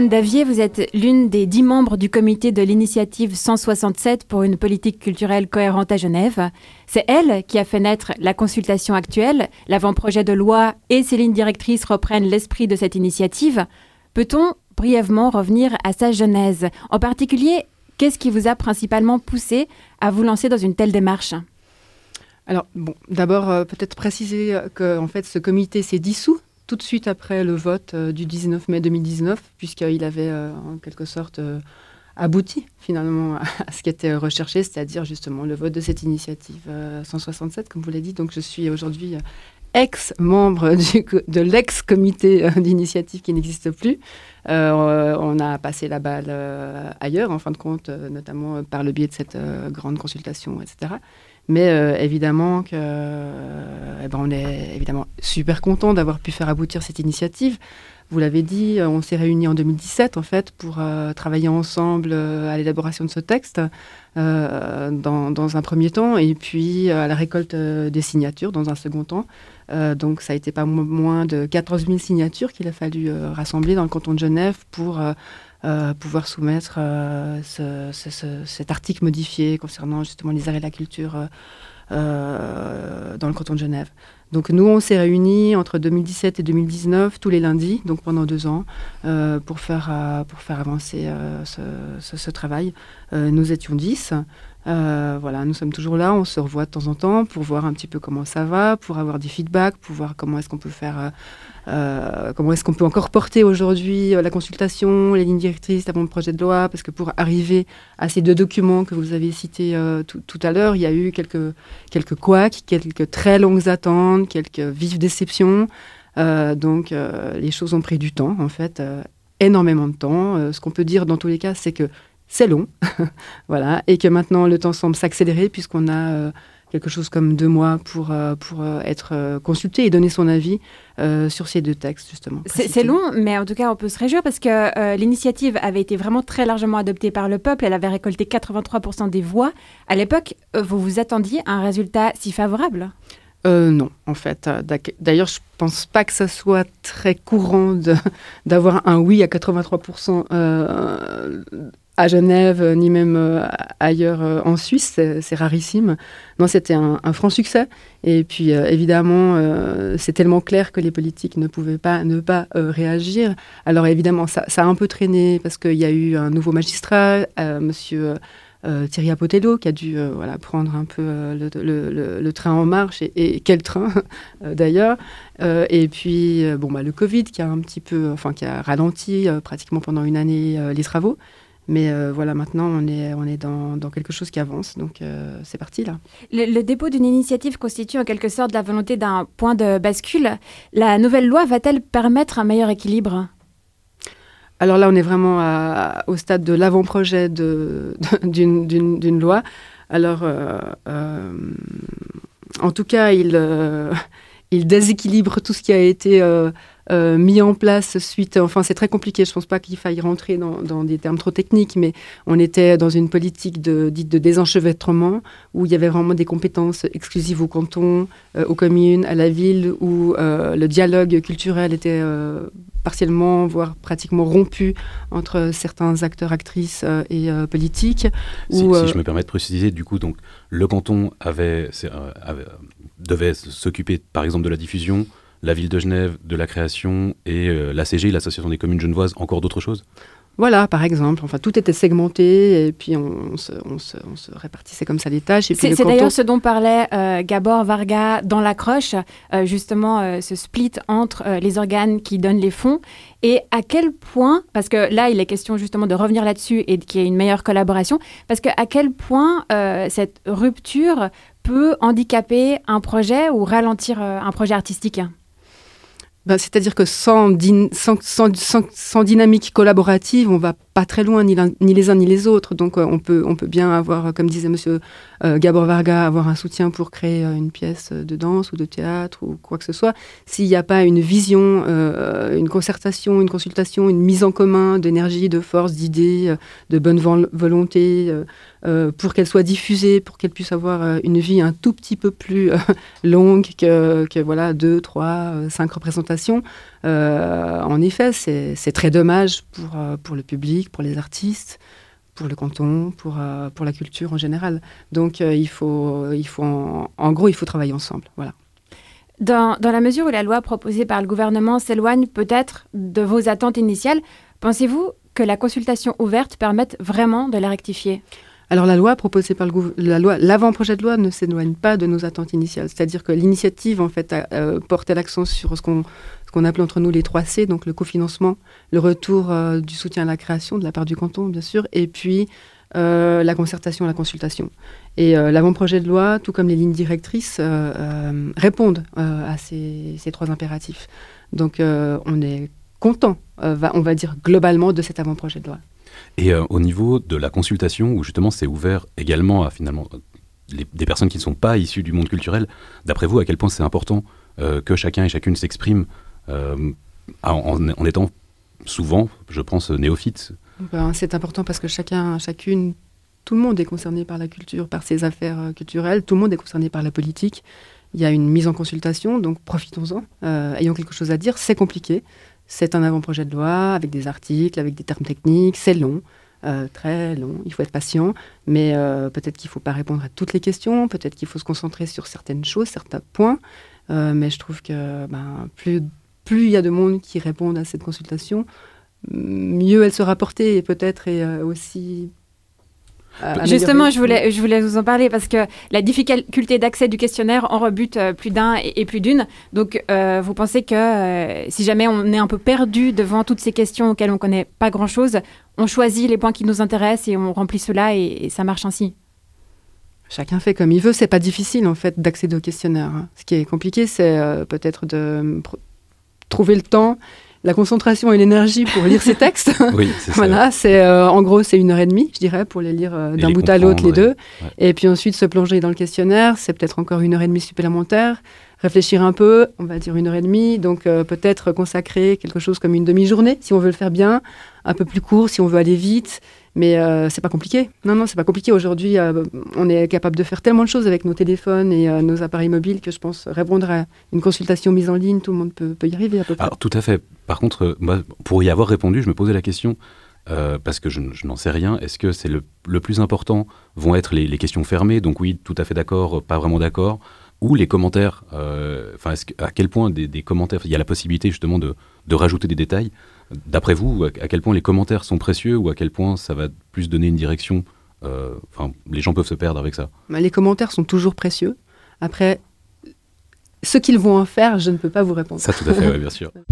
Anne Davier, vous êtes l'une des dix membres du comité de l'initiative 167 pour une politique culturelle cohérente à Genève. C'est elle qui a fait naître la consultation actuelle. L'avant-projet de loi et ses lignes directrices reprennent l'esprit de cette initiative. Peut-on brièvement revenir à sa genèse? En particulier, qu'est-ce qui vous a principalement poussé à vous lancer dans une telle démarche? Alors, bon, d'abord, euh, peut-être préciser que en fait, ce comité s'est dissous tout de suite après le vote euh, du 19 mai 2019, puisqu'il avait euh, en quelque sorte abouti finalement à, ce qui était recherché, c'est-à-dire justement le vote de cette initiative 167, comme vous l'avez dit. Donc, je suis aujourd'hui ex-membre de l'ex-comité d'initiative qui n'existe plus. on a passé la balle ailleurs, en fin de compte, notamment par le biais de cette grande consultation, etc. Mais euh, évidemment que, euh, eh ben on est évidemment super content d'avoir pu faire aboutir cette initiative. Vous l'avez dit, euh, on s'est réunis en 2017 en fait pour travailler ensemble à l'élaboration de ce texte dans, dans, un premier temps et puis à la récolte des signatures dans un second temps. donc ça a été pas moins de 14 000 signatures qu'il a fallu rassembler dans le canton de Genève pour euh, pouvoir soumettre euh, cet article modifié concernant justement les arts et la culture euh, dans le canton de Genève. Donc nous, on s'est réunis entre 2017 et 2019 tous les lundis, donc pendant deux ans, pour, faire, pour faire avancer ce, travail. nous étions dix. Voilà, nous sommes toujours là, on se revoit de temps en temps pour voir un petit peu comment ça va, pour avoir des feedbacks, pour voir comment est-ce qu'on peut faire euh, comment est-ce qu'on peut encore porter aujourd'hui euh, la consultation, les lignes directrices avant le projet de loi Parce que pour arriver à ces deux documents que vous avez cités euh, tout, à l'heure, il y a eu quelques, quelques couacs, quelques très longues attentes, quelques vives déceptions. donc les choses ont pris du temps, en fait, énormément de temps. ce qu'on peut dire dans tous les cas, c'est que c'est long, voilà, et que maintenant le temps semble s'accélérer puisqu'on a quelque chose comme deux mois pour, euh, pour euh, être euh, consulté et donner son avis sur ces deux textes, justement. C'est long, mais en tout cas, on peut se réjouir parce que l'initiative avait été vraiment très largement adoptée par le peuple. Elle avait récolté 83% des voix. À l'époque, vous vous attendiez à un résultat si favorable? Non, en fait. D'ailleurs, je pense pas que ça soit très courant d'avoir un oui à 83% à Genève, ni même euh, ailleurs euh, en Suisse. C'est rarissime. Non, c'était un, franc succès. Et puis, euh, évidemment, c'est tellement clair que les politiques ne pouvaient pas ne pas réagir. Alors, évidemment, ça, a un peu traîné parce qu'il y a eu un nouveau magistrat, Monsieur. Thierry Apotello qui a dû voilà, prendre un peu le, train en marche et, quel train d'ailleurs et puis bon bah, le Covid qui a un petit peu enfin qui a ralenti pratiquement pendant une année les travaux mais euh, voilà, maintenant, on est, on est dans, dans quelque chose qui avance. Donc, euh, c'est parti là. Le, dépôt d'une initiative constitue en quelque sorte la volonté d'un point de bascule. La nouvelle loi va-t-elle permettre un meilleur équilibre? Alors là, on est vraiment au stade de l'avant-projet d'une loi. Alors, euh, en tout cas, il, il déséquilibre tout ce qui a été euh, mis en place suite. Enfin, c'est très compliqué. Je ne pense pas qu'il faille rentrer dans, des termes trop techniques, mais on était dans une politique de, dite de désenchevêtrement où il y avait vraiment des compétences exclusives au canton, euh, aux communes, à la ville, où euh, le dialogue culturel était partiellement, voire pratiquement rompu entre certains acteurs, actrices et politiques. Si, si, je me permets de préciser, du coup, donc le canton avait devait s'occuper, par exemple, de la diffusion la ville de Genève, de la création et euh, la CG, l'Association des communes genevoises, encore d'autres choses? Voilà, par exemple. Enfin, tout était segmenté et puis on, se, répartissait comme ça les tâches. C'est d'ailleurs ce dont parlait euh, Gabor Varga dans l'accroche, euh, justement ce split entre les organes qui donnent les fonds et à quel point, parce que là il est question justement de revenir là-dessus et qu'il y ait une meilleure collaboration, parce que à quel point cette rupture peut handicaper un projet ou ralentir un projet artistique? Ben, c'est-à-dire que sans, sans, dynamique collaborative, on va pas très loin, ni, les uns ni les autres. Donc euh, on, peut, on peut bien avoir, comme disait Monsieur euh, Gabor Varga, avoir un soutien pour créer euh, une pièce de danse ou de théâtre ou quoi que ce soit. S'il n'y a pas une vision, une concertation, une consultation, une mise en commun d'énergie, de force, d'idées, de bonne volonté, pour qu'elle soit diffusée, pour qu'elle puisse avoir une vie un tout petit peu plus longue que, que, voilà deux, trois, cinq représentations, en effet, c'est très dommage pour, pour le public, pour les artistes, pour le canton, pour, pour la culture en général. Donc il faut, il faut en, gros, il faut travailler ensemble. Voilà. Dans, dans, la mesure où la loi proposée par le gouvernement s'éloigne peut-être de vos attentes initiales, pensez-vous que la consultation ouverte permette vraiment de la rectifier? Alors la loi proposée par le la loi, l'avant-projet de loi ne s'éloigne pas de nos attentes initiales. C'est-à-dire que l'initiative en fait a, euh, porté l'accent sur ce qu'on appelle entre nous les 3 C, donc le cofinancement, le retour euh, du soutien à la création de la part du canton bien sûr, et puis euh, la concertation, la consultation. Et l'avant-projet de loi, tout comme les lignes directrices, répondent à ces, trois impératifs. Donc on est content, on va dire globalement, de cet avant-projet de loi. Et euh, au niveau de la consultation, où justement c'est ouvert également à finalement des personnes qui ne sont pas issues du monde culturel, d'après vous, à quel point c'est important euh, que chacun et chacune s'exprime euh, en, étant souvent, je pense, néophyte? Ben, C'est important parce que chacun, chacune, tout le monde est concerné par la culture, par ses affaires culturelles, tout le monde est concerné par la politique. Il y a une mise en consultation, donc profitons-en. ayant quelque chose à dire, c'est compliqué. C'est un avant-projet de loi avec des articles, avec des termes techniques. C'est long, euh, très long. Il faut être patient. Mais euh, peut-être qu'il ne faut pas répondre à toutes les questions. Peut-être qu'il faut se concentrer sur certaines choses, certains points. Euh, mais je trouve que ben, plus, il y a de monde qui répondent à cette consultation, mieux elle sera portée peut-être et aussi Justement, je voulais, je voulais vous en parler parce que la difficulté d'accès du questionnaire en rebute euh, plus d'un et, plus d'une. Donc, euh, vous pensez que euh, si jamais on est un peu perdu devant toutes ces questions auxquelles on ne connaît pas grand-chose, on choisit les points qui nous intéressent et on remplit cela et, ça marche ainsi Chacun fait comme il veut. C'est pas difficile en fait d'accéder au questionnaire. Hein. Ce qui est compliqué, c'est peut-être de trouver le temps la concentration et l'énergie pour lire ces textes. oui, c'est voilà, c'est euh, en gros c'est une heure et demie, je dirais, pour les lire euh, d'un bout à l'autre les deux. Et puis ensuite se plonger dans le questionnaire, c'est peut-être encore une heure et demie supplémentaire. Réfléchir un peu, on va dire une heure et demie, donc euh, peut-être consacrer quelque chose comme une demi-journée si on veut le faire bien, un peu plus court si on veut aller vite. Mais euh, c'est pas compliqué. Non, non, c'est pas compliqué. Aujourd'hui, euh, on est capable de faire tellement de choses avec nos téléphones et euh, nos appareils mobiles que je pense répondre à une consultation mise en ligne, tout le monde peut, y arriver à peu près. Alors, tout à fait. Par contre, moi, pour y avoir répondu, je me posais la question, parce que je, n'en sais rien, est-ce que c'est le, plus important vont être les, questions fermées? Donc oui, tout à fait d'accord, pas vraiment d'accord ou les commentaires, enfin, à quel point des, commentaires, il y a la possibilité justement de, de rajouter des détails? D'après vous, à quel point les commentaires sont précieux ou à quel point ça va plus donner une direction euh, Enfin, les gens peuvent se perdre avec ça? Bah, les commentaires sont toujours précieux. Après, ce qu'ils vont en faire, je ne peux pas vous répondre. Ça, tout à fait, bien sûr.